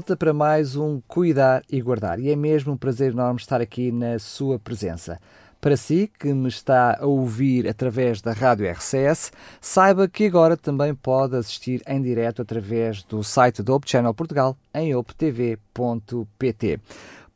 volta para mais um Cuidar e Guardar e é mesmo um prazer enorme estar aqui na sua presença. Para si que me está a ouvir através da Rádio RCS, saiba que agora também pode assistir em direto através do site do Ope Channel Portugal em optv.pt.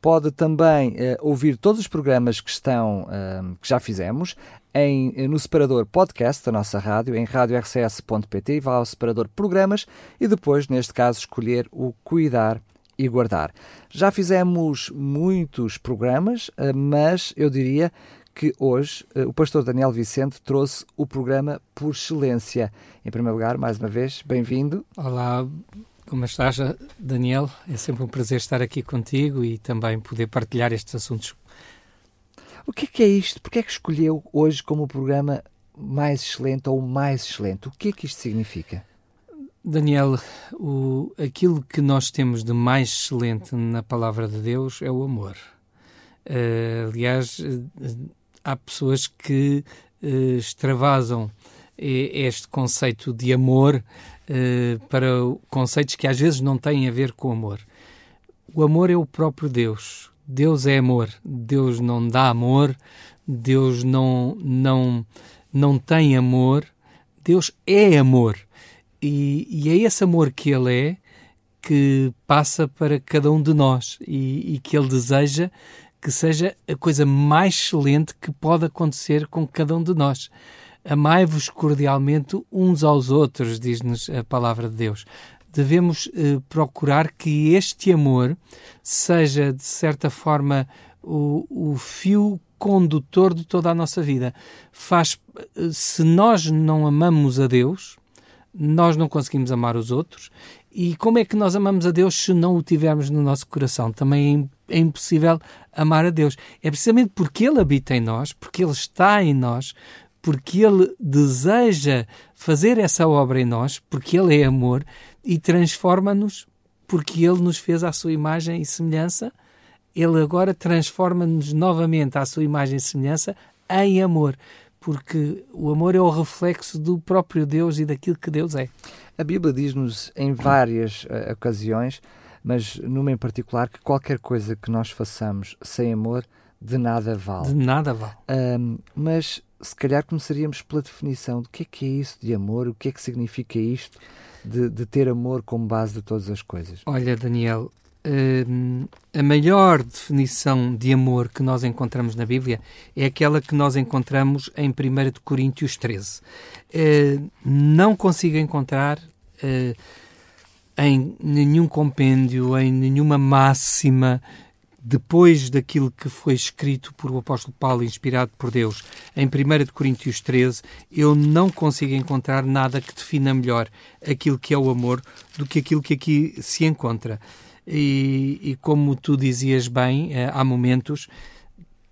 Pode também uh, ouvir todos os programas que estão uh, que já fizemos em, eh, no separador podcast da nossa rádio, em radiorcs.pt, vá ao separador programas e depois, neste caso, escolher o cuidar e guardar. Já fizemos muitos programas, eh, mas eu diria que hoje eh, o pastor Daniel Vicente trouxe o programa por excelência. Em primeiro lugar, mais uma vez, bem-vindo. Olá, como estás, Daniel? É sempre um prazer estar aqui contigo e também poder partilhar estes assuntos o que é, que é isto? Porquê é que escolheu hoje como o programa mais excelente ou mais excelente? O que é que isto significa? Daniel, o, aquilo que nós temos de mais excelente na palavra de Deus é o amor. Uh, aliás, uh, há pessoas que uh, extravasam este conceito de amor para conceitos que às vezes não têm a ver com amor. O amor é o próprio Deus. Deus é amor. Deus não dá amor. Deus não não não tem amor. Deus é amor. E, e é esse amor que Ele é que passa para cada um de nós e, e que Ele deseja que seja a coisa mais excelente que pode acontecer com cada um de nós. Amai-vos cordialmente uns aos outros, diz-nos a palavra de Deus devemos eh, procurar que este amor seja, de certa forma, o, o fio condutor de toda a nossa vida. Faz, eh, se nós não amamos a Deus, nós não conseguimos amar os outros. E como é que nós amamos a Deus se não o tivermos no nosso coração? Também é, é impossível amar a Deus. É precisamente porque Ele habita em nós, porque Ele está em nós, porque Ele deseja fazer essa obra em nós, porque Ele é amor, e transforma-nos porque Ele nos fez à sua imagem e semelhança. Ele agora transforma-nos novamente à sua imagem e semelhança em amor, porque o amor é o reflexo do próprio Deus e daquilo que Deus é. A Bíblia diz-nos em várias uh, ocasiões, mas numa em particular, que qualquer coisa que nós façamos sem amor de nada vale. De nada vale. Um, mas se calhar começaríamos pela definição do que é que é isso de amor, o que é que significa isto de, de ter amor como base de todas as coisas? Olha, Daniel, uh, a maior definição de amor que nós encontramos na Bíblia é aquela que nós encontramos em 1 Coríntios 13. Uh, eh, não consigo encontrar uh, em nenhum compêndio, em nenhuma máxima depois daquilo que foi escrito por o apóstolo Paulo, inspirado por Deus, em 1 Coríntios 13, eu não consigo encontrar nada que defina melhor aquilo que é o amor do que aquilo que aqui se encontra. E, e como tu dizias bem, eh, há momentos,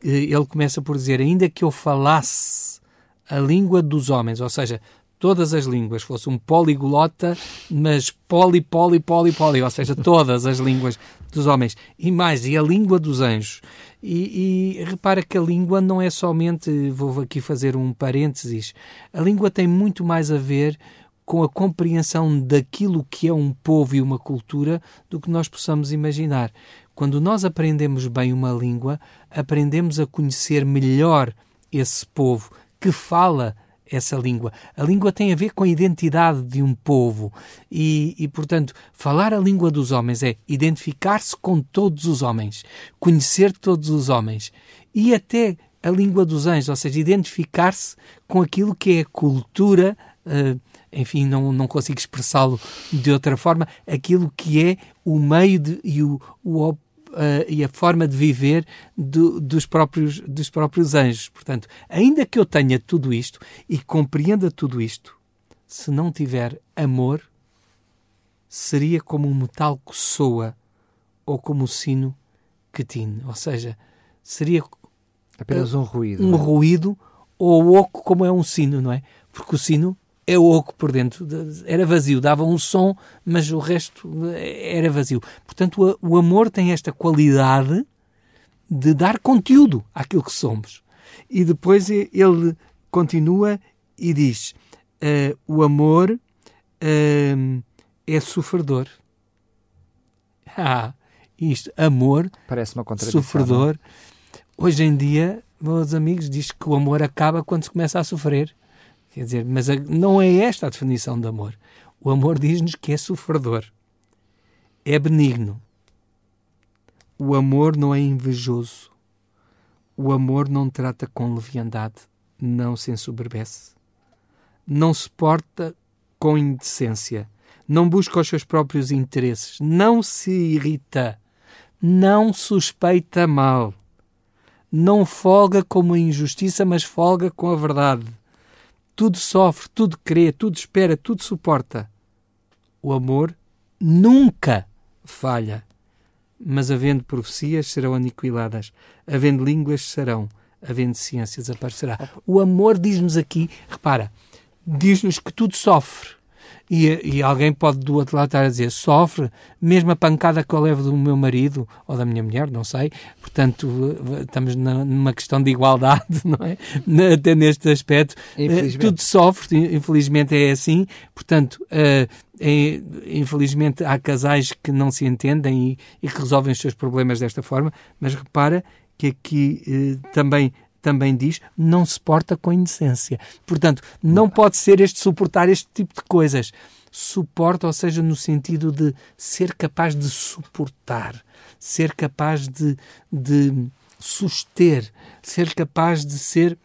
eh, ele começa por dizer: ainda que eu falasse a língua dos homens, ou seja, todas as línguas, fosse um poliglota, mas poli, poli, poli, poli, ou seja, todas as línguas dos homens. E mais, e a língua dos anjos. E, e, repara que a língua não é somente, vou aqui fazer um parênteses, a língua tem muito mais a ver com a compreensão daquilo que é um povo e uma cultura do que nós possamos imaginar. Quando nós aprendemos bem uma língua, aprendemos a conhecer melhor esse povo que fala essa língua. A língua tem a ver com a identidade de um povo e, e portanto, falar a língua dos homens é identificar-se com todos os homens, conhecer todos os homens e até a língua dos anjos, ou seja, identificar-se com aquilo que é a cultura, uh, enfim, não, não consigo expressá-lo de outra forma, aquilo que é o meio de, e o, o e a forma de viver do, dos, próprios, dos próprios anjos. Portanto, ainda que eu tenha tudo isto e compreenda tudo isto, se não tiver amor, seria como um metal que soa ou como o sino que tine. Ou seja, seria apenas um ruído. Um é? ruído ou oco como é um sino, não é? Porque o sino é oco por dentro, era vazio, dava um som, mas o resto era vazio. Portanto, o amor tem esta qualidade de dar conteúdo àquilo que somos. E depois ele continua e diz: uh, o amor uh, é sofredor. ah, isto, amor, Parece uma contradição. não é? sofredor. Hoje em dia, meus amigos, diz que o amor acaba quando se começa a sofrer. Quer dizer, mas a- não é esta a definição de amor. O amor diz-nos que é sofredor, é benigno. O amor não é invejoso. O amor não trata com leviandade, não se ensoberbece. Não se porta com indecência, não busca os seus próprios interesses, não se irrita, não suspeita mal, não folga com a injustiça, mas folga com a verdade. Tudo sofre, tudo crê, tudo espera, tudo suporta. O amor nunca falha. Mas havendo profecias serão aniquiladas, havendo línguas serão, havendo ciências aparecerá. O amor diz-nos aqui, repara, diz-nos que tudo sofre. E, e alguém pode do outro lado estar a dizer, sofre, mesmo a pancada que eu levo do meu marido ou da minha mulher, não sei. Portanto, estamos na- numa questão de igualdade, não é? Até neste aspecto. Eh. Tudo sofre, infelizmente é assim. Portanto, eh, é- infelizmente há casais que não se entendem e, e que resolvem os seus problemas desta forma, mas repara que aqui eh, também também diz, não se porta com indecência. Portanto, não pode ser este suportar este tipo de coisas. Suporta, ou seja, no sentido de ser capaz de suportar, ser capaz de, de suster, ser capaz de ser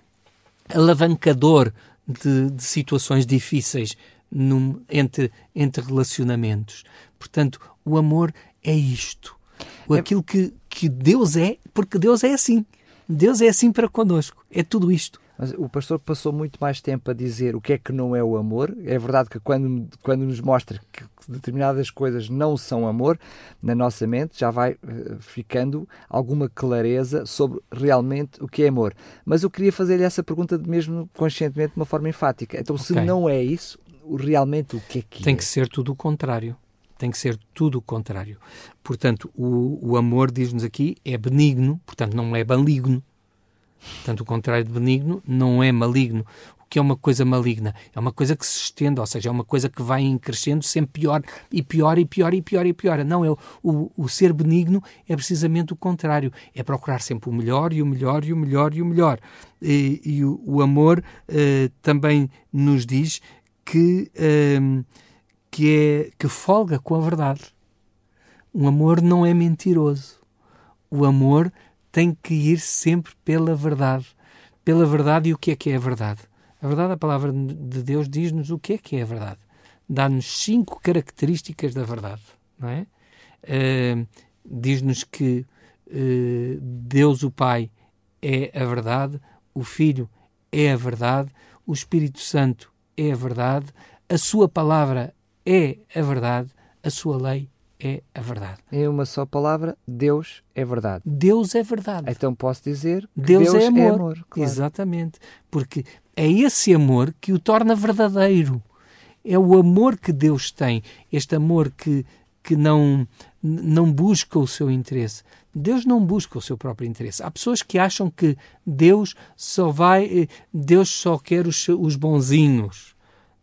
alavancador de, de situações difíceis num- entre, entre relacionamentos. Portanto, o amor é isto. É- Aquilo que, que Deus é, porque Deus é assim. Deus é assim para connosco. É tudo isto. Mas o pastor passou muito mais tempo a dizer o que é que não é o amor. É verdade que quando, quando nos mostra que determinadas coisas não são amor, na nossa mente já vai eh, ficando alguma clareza sobre realmente o que é amor. Mas eu queria fazer-lhe essa pergunta mesmo conscientemente de uma forma enfática. Então, se Ok. não é isso, o- realmente o que é que Tem é? que ser tudo o contrário. Tem que ser tudo o contrário. Portanto, o, o amor, diz-nos aqui, é benigno, portanto, não é maligno. Portanto, o contrário de benigno não é maligno. O que é uma coisa maligna? É uma coisa que se estende, ou seja, é uma coisa que vai crescendo sempre pior e pior e pior e pior e pior. Não, é o, o, ser benigno é precisamente o contrário. É procurar sempre o melhor e o melhor e o melhor e o melhor. E, e o, o amor eh, também nos diz que, ehm, que, é, que folga com a verdade. O amor não é mentiroso. O amor tem que ir sempre pela verdade. Pela verdade e o que é que é a verdade? A verdade, a palavra de Deus diz-nos o que é que é a verdade. Dá-nos cinco características da verdade, não é? Eh, diz-nos que eh, Deus o Pai é a verdade, o Filho é a verdade, o Espírito Santo é a verdade, a sua palavra é a verdade, a sua lei é a verdade. Em uma só palavra, Deus é verdade. Deus é verdade. Então posso dizer que Deus, é amor. claro. Exatamente. Porque é esse amor que o torna verdadeiro. É o amor que Deus tem, este amor que, que não, não busca o seu interesse. Deus não busca o seu próprio interesse. Há pessoas que acham que Deus só vai, eh, Deus só quer os, os bonzinhos.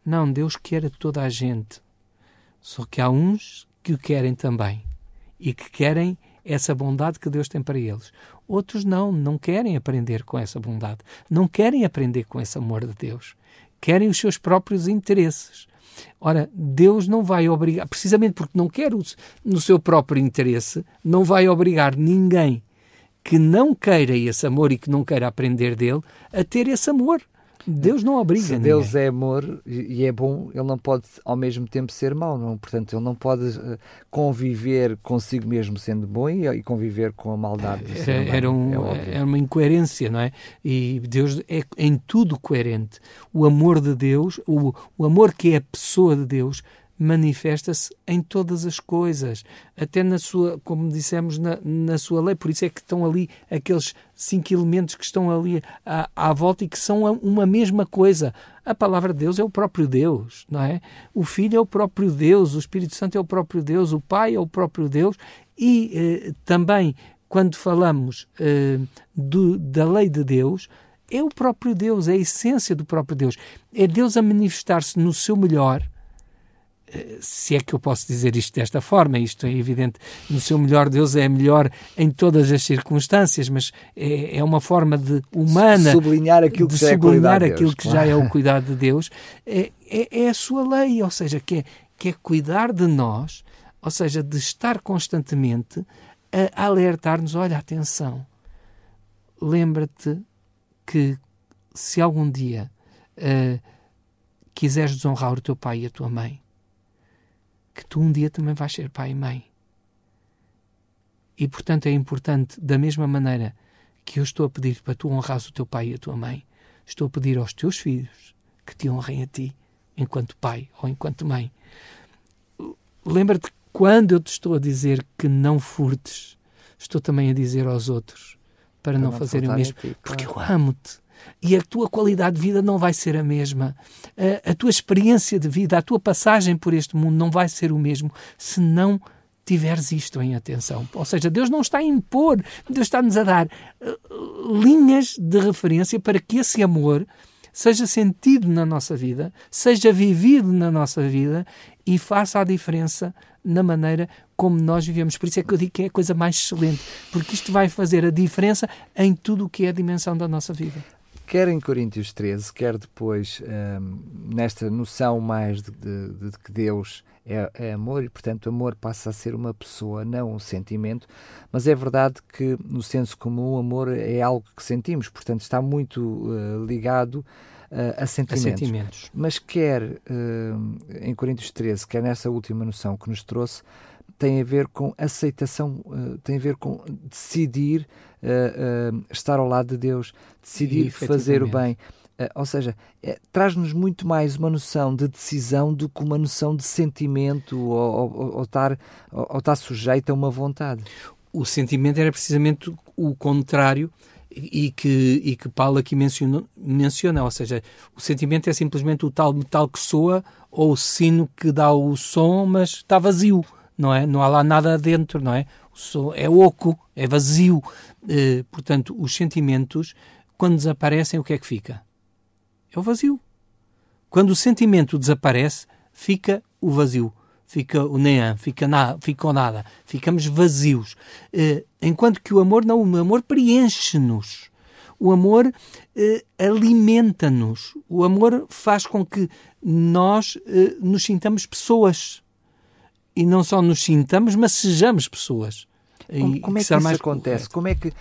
Não, Deus quer a toda a gente. Só que há uns que o querem também e que querem essa bondade que Deus tem para eles. Outros não, não querem aprender com essa bondade, não querem aprender com esse amor de Deus, querem os seus próprios interesses. Ora, Deus não vai obrigar, precisamente porque não quer no seu próprio interesse, não vai obrigar ninguém que não queira esse amor e que não queira aprender dele a ter esse amor. Deus não obriga Se ninguém. Deus é amor e é bom, ele não pode ao mesmo tempo ser mau, não? Portanto, ele não pode eh, conviver consigo mesmo sendo bom e, conviver com a maldade do ser Era, humano. era, um- é era uma incoerência, não é? E Deus é em tudo coerente. O amor de Deus, o, o amor que é a pessoa de Deus, manifesta-se em todas as coisas, até na sua, como dissemos, na, na sua lei. Por isso é que estão ali aqueles cinco elementos que estão ali à, à volta e que são uma mesma coisa. A palavra de Deus é o próprio Deus, não é? O Filho é o próprio Deus, o Espírito Santo é o próprio Deus, o Pai é o próprio Deus e eh, também quando falamos eh, do- da lei de Deus, é o próprio Deus, é a essência do próprio Deus. É Deus a manifestar-se no seu melhor se é que eu posso dizer isto desta forma, isto é evidente, no seu melhor Deus é melhor em todas as circunstâncias, mas é, é uma forma de humana sublinhar aquilo que, de já, sublinhar é aquilo Deus, que claro. já é o cuidado de Deus, é, é, é, a sua lei, ou seja, que é, que é cuidar de nós, ou seja, de estar constantemente a alertar-nos, olha, atenção, lembra-te que se algum dia uh, quiseres desonrar o teu pai e a tua mãe, que tu um dia também vais ser pai e mãe. E, portanto, é importante, da mesma maneira que eu estou a pedir para tu honrares o teu pai e a tua mãe, estou a pedir aos teus filhos que te honrem a ti, enquanto pai ou enquanto mãe. Lembra-te quando eu te estou a dizer que não furtes, estou também a dizer aos outros para, para não, não fazerem o mesmo, ti, claro. porque eu amo-te e a tua qualidade de vida não vai ser a mesma. A, a, tua experiência de vida, a tua passagem por este mundo não vai ser o mesmo se não tiveres isto em atenção. Ou seja, Deus não está a impor, Deus está-nos a dar uh, linhas de referência para que esse amor seja sentido na nossa vida, seja vivido na nossa vida e faça a diferença na maneira como nós vivemos. Por isso é que eu digo que é a coisa mais excelente, porque isto vai fazer a diferença em tudo o que é a dimensão da nossa vida quer em Coríntios 13, quer depois um, nesta noção mais de, de, de que Deus é, é, amor e, portanto, amor passa a ser uma pessoa, não um sentimento, mas é verdade que no senso comum o amor é algo que sentimos, portanto, está muito uh, ligado uh, a, sentimentos. a, sentimentos. Mas quer uh, em Coríntios 13, quer nessa última noção que nos trouxe, tem a ver com aceitação, uh, tem a ver com decidir uh, uh, estar ao lado de Deus, decidir fazer o bem. ou seja, é, traz-nos muito mais uma noção de decisão do que uma noção de sentimento ou, estar, ou, ou sujeito a uma vontade. O sentimento era precisamente o contrário e que, e que Paulo aqui menciona, menciona, ou seja, o sentimento é simplesmente o tal metal que soa ou o sino que dá o som, mas está vazio não é? Não há lá nada dentro, não é? É oco, é vazio. Eh, portanto, os sentimentos, quando desaparecem, o que é que fica? É o vazio. Quando o sentimento desaparece, fica o vazio. Fica o nean, fica, na, fica o nada. Ficamos vazios. Eh, enquanto que o amor não, o amor preenche-nos. O amor eh, alimenta-nos. O amor faz com que nós eh, nos sintamos pessoas e não só nos sintamos, mas sejamos pessoas. Como, como é que, isso acontece? Como é que,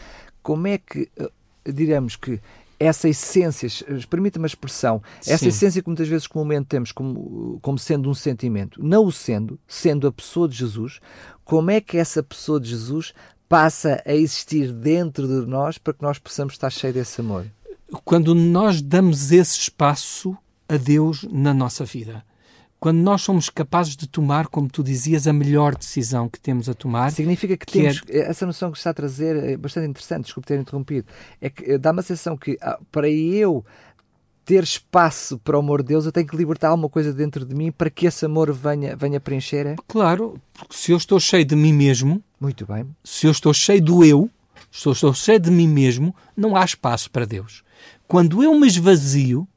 como é que, uh, diremos que essa essência, permita-me a expressão, essa Sim. essência que muitas vezes comumente temos como, como sendo um sentimento, não o sendo, sendo a pessoa de Jesus, como é que essa pessoa de Jesus passa a existir dentro de nós para que nós possamos estar cheios desse amor? Quando nós damos esse espaço a Deus na nossa vida quando nós somos capazes de tomar, como tu dizias, a melhor decisão que temos a tomar. Significa que, que temos, é... essa noção que está a trazer é bastante interessante, desculpe ter interrompido, é que eh, dá uma sensação que ah, para eu ter espaço para o amor de Deus, eu tenho que libertar alguma coisa dentro de mim para que esse amor venha, venha preencher. É? Claro, porque se eu estou cheio de mim mesmo, muito bem. Se eu estou cheio do eu, se eu estou cheio de mim mesmo, não há espaço para Deus. Quando eu me esvazio,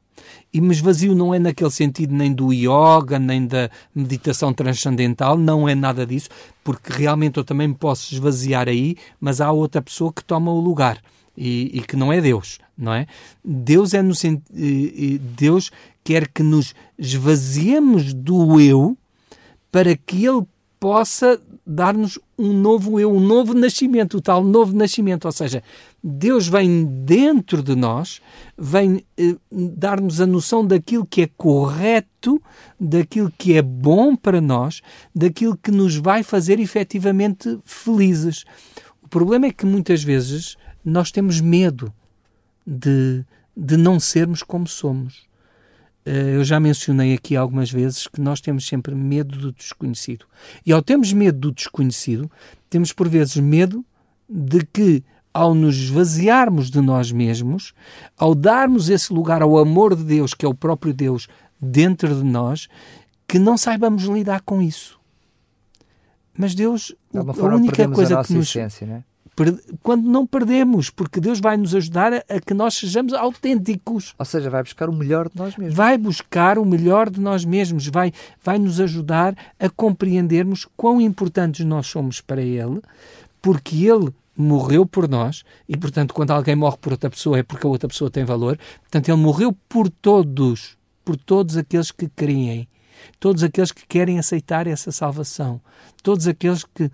e me esvazio não é naquele sentido nem do yoga, nem da meditação transcendental, não é nada disso, porque realmente eu também me posso esvaziar aí, mas há outra pessoa que toma o lugar. E, e, que não é Deus, não é? Deus é no Deus quer que nos esvaziemos do eu para que Ele possa dar-nos um novo eu, um novo nascimento, o tal novo nascimento. Ou seja, Deus vem dentro de nós, vem eh, dar-nos a noção daquilo que é correto, daquilo que é bom para nós, daquilo que nos vai fazer efetivamente felizes. O problema é que muitas vezes nós temos medo de, de não sermos como somos. Eh, eu já mencionei aqui algumas vezes que nós temos sempre medo do desconhecido. E ao termos medo do desconhecido, temos por vezes medo de que, ao nos esvaziarmos de nós mesmos, ao darmos esse lugar ao amor de Deus, que é o próprio Deus, dentro de nós, que não saibamos lidar com isso. Mas Deus, a única coisa a que nos. Né? Quando não perdemos, porque Deus vai nos ajudar a, a, que nós sejamos autênticos. Ou seja, vai buscar o melhor de nós mesmos. Vai buscar o melhor de nós mesmos, vai, vai nos ajudar a compreendermos quão importantes nós somos para Ele, porque Ele morreu por nós e, portanto, quando alguém morre por outra pessoa é porque a outra pessoa tem valor. Portanto, Ele morreu por todos, por todos aqueles que creem, todos aqueles que querem aceitar essa salvação, todos aqueles que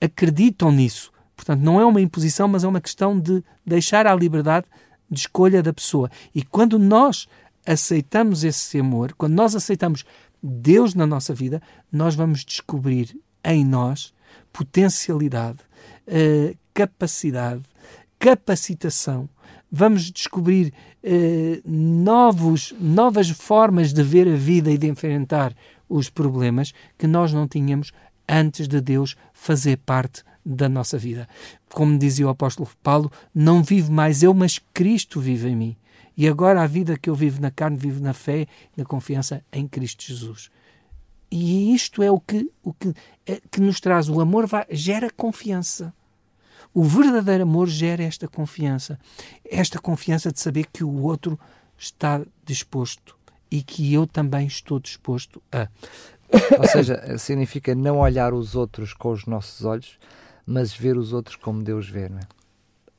acreditam nisso. Portanto, não é uma imposição, mas é uma questão de deixar a liberdade de escolha da pessoa. E quando nós aceitamos esse amor, quando nós aceitamos Deus na nossa vida, nós vamos descobrir em nós potencialidade, uh, capacidade, capacitação. Vamos descobrir uh, novos, novas formas de ver a vida e de enfrentar os problemas que nós não tínhamos antes de Deus fazer parte da nossa vida. Como dizia o apóstolo Paulo, não vivo mais eu, mas Cristo vive em mim. E agora a vida que eu vivo na carne, vivo na fé na confiança em Cristo Jesus. E isto é o que, o que, é, que nos traz. O amor vai, gera confiança. O verdadeiro amor gera esta confiança. Esta confiança de saber que o outro está disposto e que eu também estou disposto a. Ou seja, significa não olhar os outros com os nossos olhos, mas ver os outros como Deus vê, não é?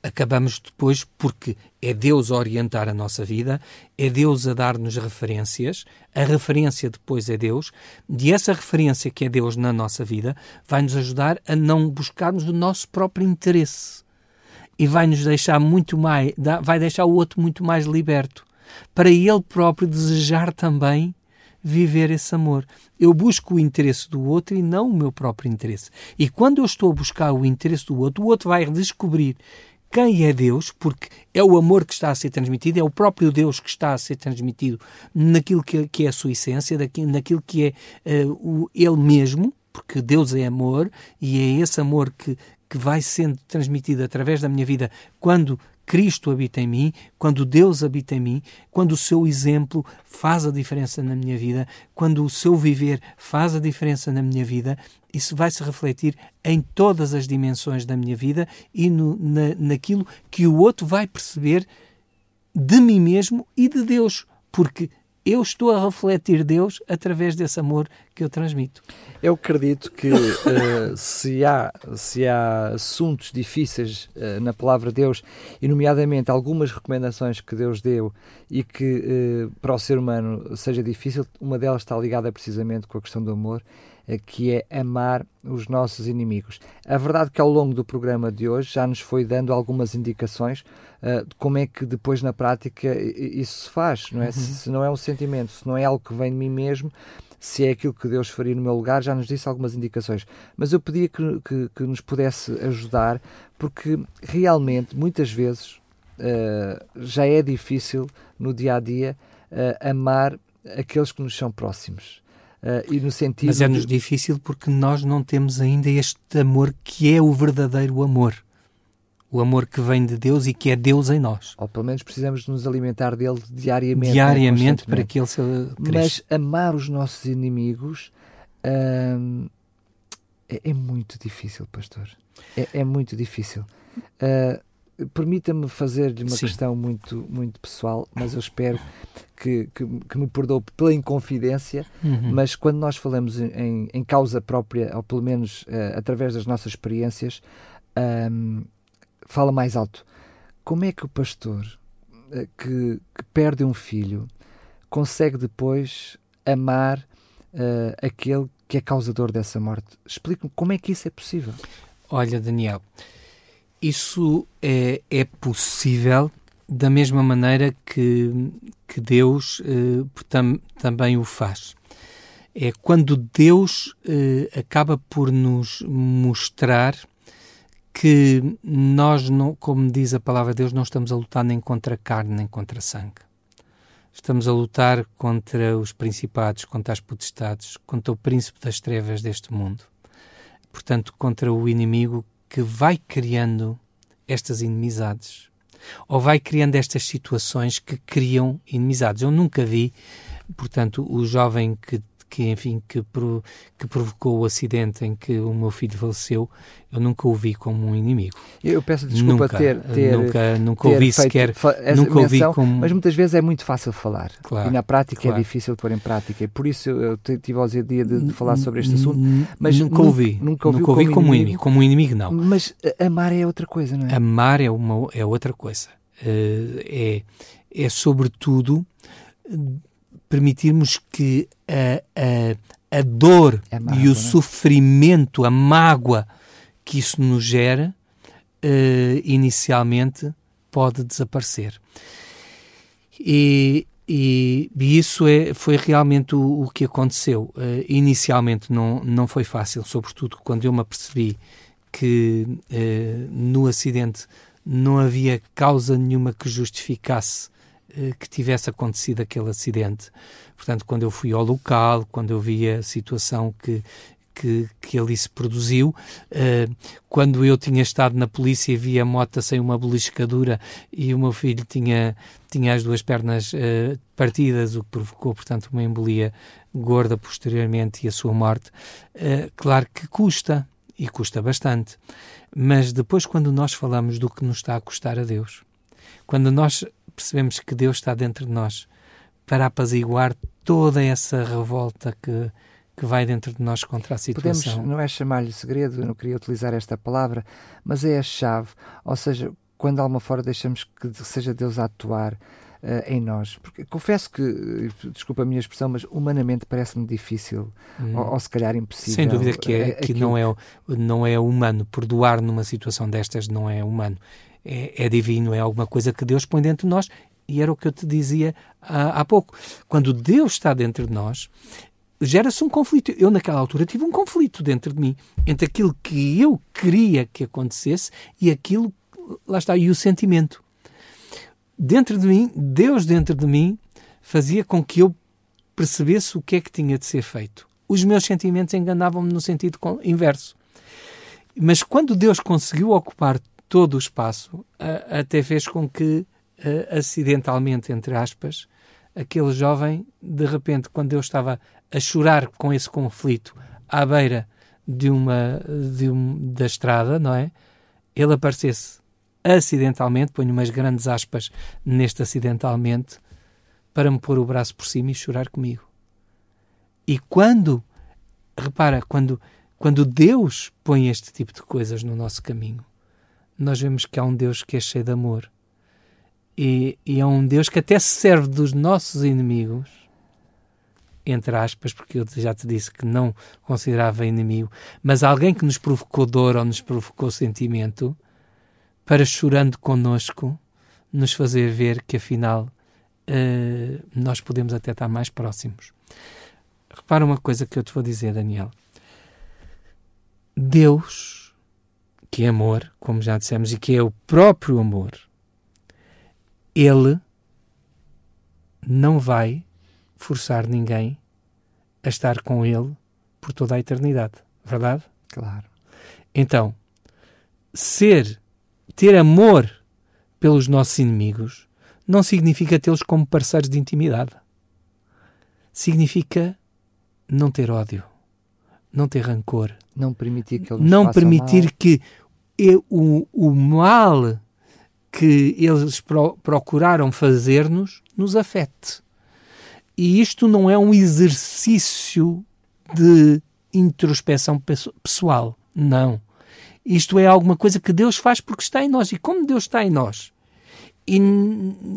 Acabamos depois porque é Deus a orientar a nossa vida, é Deus a dar-nos referências, a referência depois é Deus, e essa referência que é Deus na nossa vida vai nos ajudar a não buscarmos o nosso próprio interesse e vai nos deixar muito mais, vai deixar o outro muito mais liberto, para ele próprio desejar também viver esse amor. Eu busco o interesse do outro e não o meu próprio interesse. E quando eu estou a buscar o interesse do outro, o outro vai descobrir quem é Deus, porque é o amor que está a ser transmitido, é o próprio Deus que está a ser transmitido naquilo que, que é a sua essência, naquilo que é uh, o, Ele mesmo, porque Deus é amor e é esse amor que, que vai sendo transmitido através da minha vida quando Cristo habita em mim, quando Deus habita em mim, quando o seu exemplo faz a diferença na minha vida, quando o seu viver faz a diferença na minha vida, isso vai se refletir em todas as dimensões da minha vida e no, na, naquilo que o outro vai perceber de mim mesmo e de Deus, porque eu estou a refletir Deus através desse amor que eu transmito. Eu acredito que uh, se, há, se há assuntos difíceis uh, na palavra de Deus, e nomeadamente algumas recomendações que Deus deu e que uh, para o ser humano seja difícil, uma delas está ligada precisamente com a questão do amor, que é amar os nossos inimigos. A verdade é que ao longo do programa de hoje já nos foi dando algumas indicações uh, de como é que depois na prática isso se faz, não é? Uhum. Se, se não é um sentimento, se não é algo que vem de mim mesmo, se é aquilo que Deus faria no meu lugar, já nos disse algumas indicações. Mas eu pedia que, que, que nos pudesse ajudar, porque realmente, muitas vezes, uh, já é difícil no dia a dia uh, amar aqueles que nos são próximos. Uh, e no sentido Mas é-nos de... difícil porque nós não temos ainda este amor que é o verdadeiro amor o amor que vem de Deus e que é Deus em nós. Ou pelo menos precisamos nos alimentar dele diariamente. É? Diariamente, para que ele se cresça. Mas amar os nossos inimigos hum, é, é, muito difícil, pastor. É, é muito difícil. Uh, Permita-me fazer-lhe uma Sim. questão muito, muito pessoal, mas eu espero que, que, que me perdoe pela inconfidência, uhum. mas quando nós falamos em, em, causa própria, ou pelo menos uh, através das nossas experiências, um, fala mais alto. Como é que o pastor eh, que, que perde um filho consegue depois amar uh, aquele que é causador dessa morte? Explique-me como é que isso é possível. Olha, Daniel, isso é, é possível da mesma maneira que, que Deus uh, tam, também o faz. É quando Deus uh, acaba por nos mostrar que nós, não, como diz a palavra de Deus, não estamos a lutar nem contra carne nem contra sangue. Estamos a lutar contra os principados, contra as potestades, contra o príncipe das trevas deste mundo. Portanto, contra o inimigo que vai criando estas inimizades ou vai criando estas situações que criam inimizades. Eu nunca vi, portanto, o jovem que que enfim, que, pro, que provocou o acidente em que o meu filho faleceu, eu nunca o vi como um inimigo. Eu peço desculpa nunca, ter, ter nunca, nunca ter ouvi sequer, essa nunca ouvi como... mas muitas vezes é muito fácil falar Claro, e na prática claro. é difícil pôr em prática. E por isso eu tive a ousadia de, de falar sobre este assunto. Mas nunca nunca- ouvi, nunca ouvi como como um inimigo? como um inimigo não. Mas a- amar é outra coisa, não é? Amar é, uma, é outra coisa. Eh, é, é, sobretudo, eh, permitirmos que a, a, a dor É e mágoa, o não é? sofrimento, a mágoa que isso nos gera, eh, inicialmente pode desaparecer. E, e, e isso é, foi realmente o, o que aconteceu. Eh, inicialmente não, não foi fácil, sobretudo quando eu me apercebi que eh, no acidente não havia causa nenhuma que justificasse que tivesse acontecido aquele acidente. Portanto, quando eu fui ao local, quando eu vi a situação que, que, que ali se produziu, eh, quando eu tinha estado na polícia e vi a moto sem uma beliscadura e o meu filho tinha, tinha as duas pernas eh, partidas, o que provocou, portanto, uma embolia gorda posteriormente e a sua morte, eh, claro que custa, e custa bastante. Mas depois, quando nós falamos do que nos está a custar a Deus, quando nós percebemos que Deus está dentro de nós para apaziguar toda essa revolta que, que vai dentro de nós contra a Podemos, situação. não é chamar-lhe segredo, eu não queria utilizar esta palavra, mas é a chave. Ou seja, quando de alguma forma deixamos que seja Deus a atuar uh, em nós. Porque confesso que, desculpa a minha expressão, mas humanamente parece-me difícil, Hum. ou, ou se calhar impossível. Sem dúvida que, é, eh, que aquilo- não, é, não é humano. Perdoar numa situação destas não é humano. É, é divino, é alguma coisa que Deus põe dentro de nós. E era o que eu te dizia há, há pouco. Quando Deus está dentro de nós, gera-se um conflito. Eu, naquela altura, tive um conflito dentro de mim entre aquilo que eu queria que acontecesse e aquilo, lá está, e o sentimento. Dentro de mim, Deus dentro de mim, fazia com que eu percebesse o que é que tinha de ser feito. Os meus sentimentos enganavam-me no sentido inverso. Mas quando Deus conseguiu ocupar todo o espaço, até fez com que, acidentalmente, entre aspas, aquele jovem, de repente, quando eu estava a chorar com esse conflito à beira de uma de um, da estrada, não é? Ele aparecesse acidentalmente, ponho umas grandes aspas neste acidentalmente, para me pôr o braço por cima e chorar comigo. E quando, repara, quando, quando Deus põe este tipo de coisas no nosso caminho, nós vemos que há um Deus que é cheio de amor. E, e é um Deus que até se serve dos nossos inimigos, entre aspas, porque eu já te disse que não considerava inimigo, mas alguém que nos provocou dor ou nos provocou sentimento, para chorando connosco, nos fazer ver que afinal eh, nós podemos até estar mais próximos. Repara uma coisa que eu te vou dizer, Daniel. Deus, que é amor, como já dissemos, e que é o próprio amor, ele não vai forçar ninguém a estar com ele por toda a eternidade. Verdade? Claro. Então, ser, ter amor pelos nossos inimigos não significa tê-los como parceiros de intimidade. Significa não ter ódio, não ter rancor, Não permitir que ele não permitir mal. que eu- o, o mal que eles pro- procuraram fazer-nos nos afete. E isto não é um exercício de introspeção pesso- pessoal. Não. Isto é alguma coisa que Deus faz porque está em nós. E como Deus está em nós, e,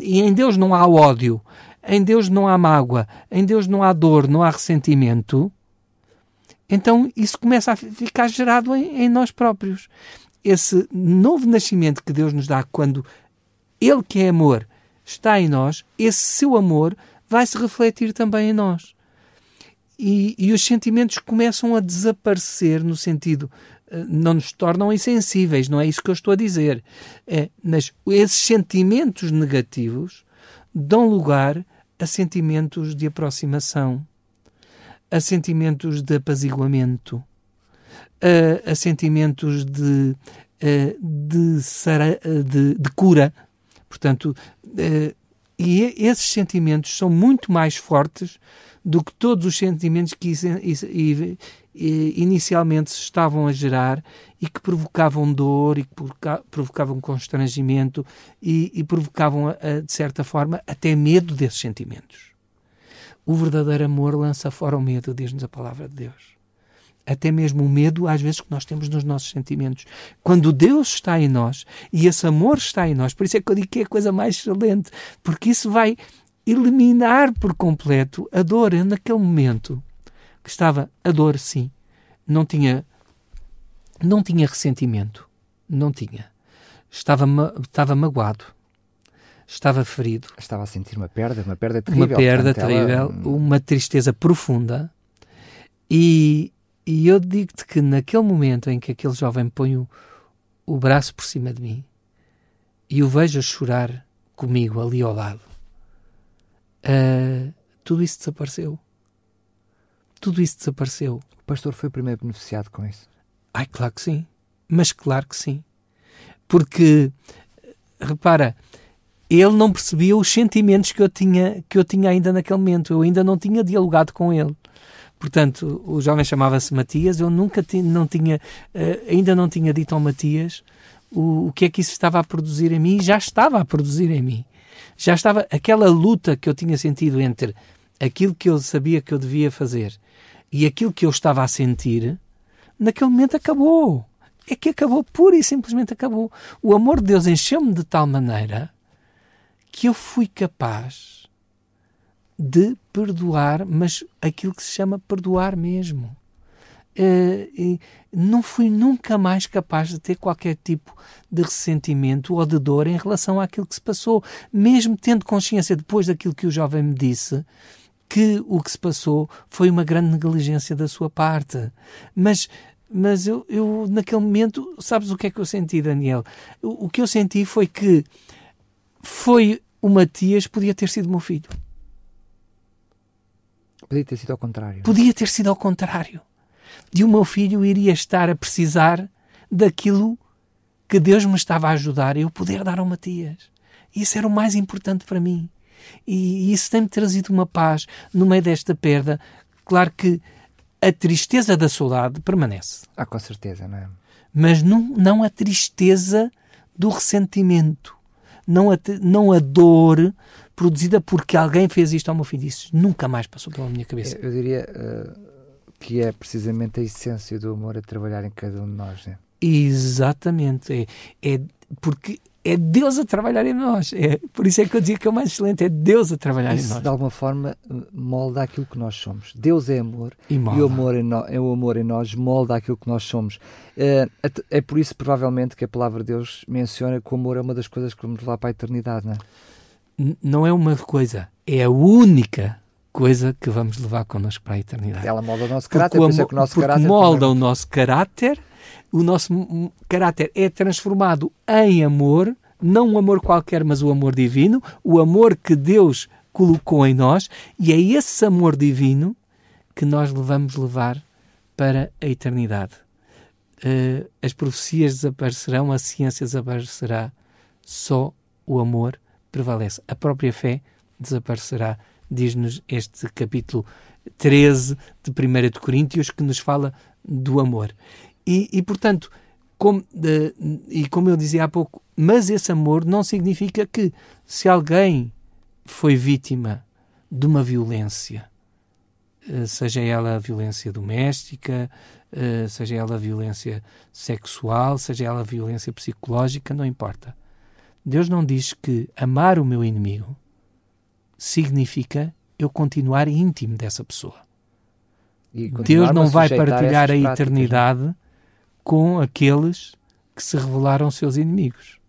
e em Deus não há ódio, em Deus não há mágoa, em Deus não há dor, não há ressentimento, então isso começa a fi- ficar gerado em, em nós próprios. Esse novo nascimento que Deus nos dá quando Ele que é amor está em nós, esse seu amor vai se refletir também em nós. E, e os sentimentos começam a desaparecer no sentido, eh, não nos tornam insensíveis, não é isso que eu estou a dizer. É, mas esses sentimentos negativos dão lugar a sentimentos de aproximação, a sentimentos de apaziguamento, a, a sentimentos de, de, sara- de, de cura. Portanto, E esses sentimentos são muito mais fortes do que todos os sentimentos que inicialmente se estavam a gerar e que provocavam dor e que provocavam constrangimento e, e provocavam, de certa forma, até medo desses sentimentos. O verdadeiro amor lança fora o medo, diz-nos a palavra de Deus. Até mesmo o medo, às vezes, que nós temos nos nossos sentimentos. Quando Deus está em nós e esse amor está em nós, por isso é que eu digo que é a coisa mais excelente, porque isso vai eliminar por completo a dor. Eu, naquele momento que estava a dor, sim, não tinha, não tinha ressentimento, não tinha. Estava, estava magoado, estava ferido. Estava a sentir uma perda, uma perda terrível. Uma perda Portanto, terrível, ela... uma tristeza profunda. E, e eu digo-te que naquele momento em que aquele jovem põe o, o braço por cima de mim e o vejo a chorar comigo ali ao lado, uh, tudo isso desapareceu. Tudo isso desapareceu. O pastor foi o primeiro beneficiado com isso? Ai, claro que sim. Mas claro que sim. Porque, repara, ele não percebia os sentimentos que eu tinha, que eu tinha ainda naquele momento. Eu ainda não tinha dialogado com ele. Portanto, o jovem chamava-se Matias, eu nunca não tinha, uh, ainda não tinha dito ao Matias o, o que é que isso estava a produzir em mim, já estava a produzir em mim já estava aquela luta que eu tinha sentido entre aquilo que eu sabia que eu devia fazer e aquilo que eu estava a sentir, naquele momento acabou. É que acabou, pura e simplesmente acabou. O amor de Deus encheu-me de tal maneira que eu fui capaz de perdoar, mas aquilo que se chama perdoar mesmo. Uh, não fui nunca mais capaz de ter qualquer tipo de ressentimento ou de dor em relação àquilo que se passou, mesmo tendo consciência depois daquilo que o jovem me disse que o que se passou foi uma grande negligência da sua parte. Mas mas eu, eu naquele momento, sabes o que é que eu senti, Daniel? O, o que eu senti foi que foi o Matias podia ter sido meu filho. Podia ter sido ao contrário. Podia ter sido ao contrário de o meu filho iria estar a precisar daquilo que Deus me estava a ajudar eu poder dar ao Matias. Isso era o mais importante para mim. E isso tem-me trazido uma paz no meio desta perda. Claro que a tristeza da saudade permanece. Ah, com certeza, não é? Mas não, não a tristeza do ressentimento. Não a, não a dor produzida porque alguém fez isto ao meu filho. Isso nunca mais passou pela minha cabeça. Eu, eu diria. Uh que é precisamente a essência do amor a trabalhar em cada um de nós. Né? Exatamente. É, é porque é Deus a trabalhar em nós. É, por isso é que eu dizia que é o mais excelente, é Deus a trabalhar isso, em nós. de alguma forma, molda aquilo que nós somos. Deus é amor e, e o, amor em no, é o amor em nós molda aquilo que nós somos. É, é por isso, provavelmente, que a palavra de Deus menciona que o amor é uma das coisas que vamos levar para a eternidade, não é? Não é uma coisa, é a única coisa que vamos levar connosco para a eternidade. Ela molda o nosso caráter, porque, por é que o nosso caráter molda também... o nosso caráter, o nosso caráter é transformado em amor, não um amor qualquer, mas o amor divino, o amor que Deus colocou em nós, e é esse amor divino que nós vamos levar para a eternidade. Uh, as profecias desaparecerão, a ciência desaparecerá, só o amor prevalece. A própria fé desaparecerá diz-nos este capítulo 13 de 1 de Coríntios, que nos fala do amor. E, e portanto, como, de, e como eu dizia há pouco, mas esse amor não significa que se alguém foi vítima de uma violência, eh, seja ela violência doméstica, eh, seja ela violência sexual, seja ela violência psicológica, não importa. Deus não diz que amar o meu inimigo significa eu continuar íntimo dessa pessoa. Deus não vai partilhar a, a eternidade com aqueles que se revelaram seus inimigos.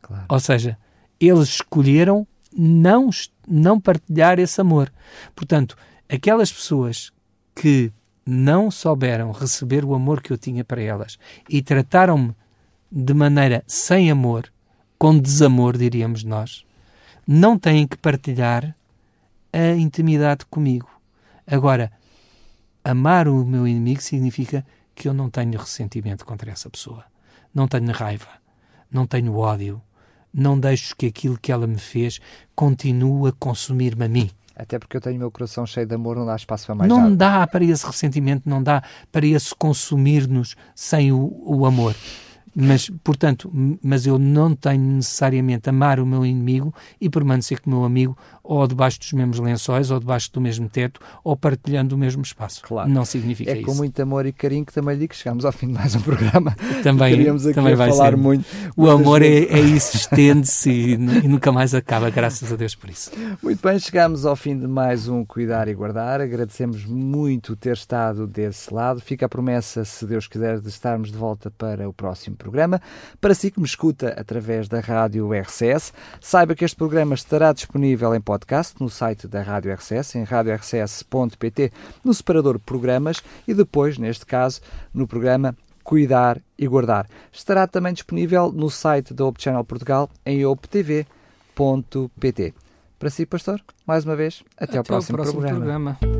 Claro. Ou seja, eles escolheram não, não partilhar esse amor. Portanto, aquelas pessoas que não souberam receber o amor que eu tinha para elas e trataram-me de maneira sem amor, com desamor, diríamos nós, não têm que partilhar a intimidade comigo. Agora, amar o meu inimigo significa que eu não tenho ressentimento contra essa pessoa. Não tenho raiva, não tenho ódio, não deixo que aquilo que ela me fez continue a consumir-me a mim. Até porque eu tenho o meu coração cheio de amor, não dá espaço para mais não nada. Não dá para esse ressentimento, não dá para esse consumir-nos sem o, o amor. Mas, portanto, mas eu não tenho necessariamente amar o meu inimigo e permanecer com o meu amigo ou debaixo dos mesmos lençóis, ou debaixo do mesmo teto, ou partilhando o mesmo espaço. Claro. Não significa é isso. É com muito amor e carinho que também digo que chegamos ao fim de mais um programa. Também, Queríamos aqui também vai falar ser. muito. O amor é, é, isso, estende-se e, e, nunca mais acaba, graças a Deus por isso. Muito bem, chegamos ao fim de mais um Cuidar e Guardar. Agradecemos muito ter estado desse lado. Fica a promessa, se Deus quiser, de estarmos de volta para o próximo programa. Para si que me escuta através da rádio RCS, saiba que este programa estará disponível em podcast no site da Rádio RCS, em radiorcs.pt, no separador Programas e depois, neste caso, no programa Cuidar e Guardar. Estará também disponível no site da Hope Channel Portugal, em optv.pt. Para si, pastor, mais uma vez, até, até ao próximo, próximo programa. programa.